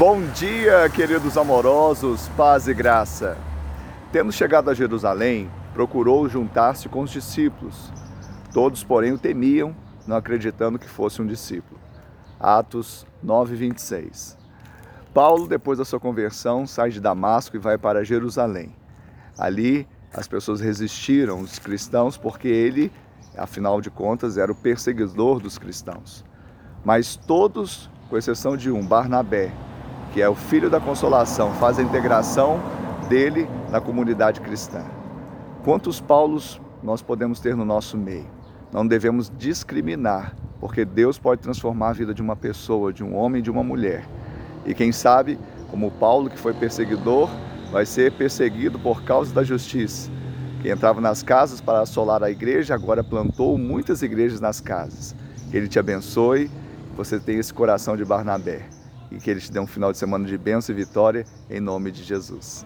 Bom dia, queridos amorosos, paz e graça. Tendo chegado a Jerusalém, procurou juntar-se com os discípulos. Todos, porém, o temiam, não acreditando que fosse um discípulo. Atos 9:26. Paulo, depois da sua conversão, sai de Damasco e vai para Jerusalém. Ali, as pessoas resistiram, os cristãos, porque ele, afinal de contas, era o perseguidor dos cristãos. Mas todos, com exceção de um, Barnabé, que é o filho da consolação, faz a integração dele na comunidade cristã. Quantos Paulos nós podemos ter no nosso meio? Não devemos discriminar, porque Deus pode transformar a vida de uma pessoa, de um homem, de uma mulher. E quem sabe, como Paulo, que foi perseguidor, vai ser perseguido por causa da justiça. Que entrava nas casas para assolar a igreja, agora plantou muitas igrejas nas casas. Que Ele te abençoe, você tenha esse coração de Barnabé e que Ele te dê um final de semana de bênção e vitória, em nome de Jesus.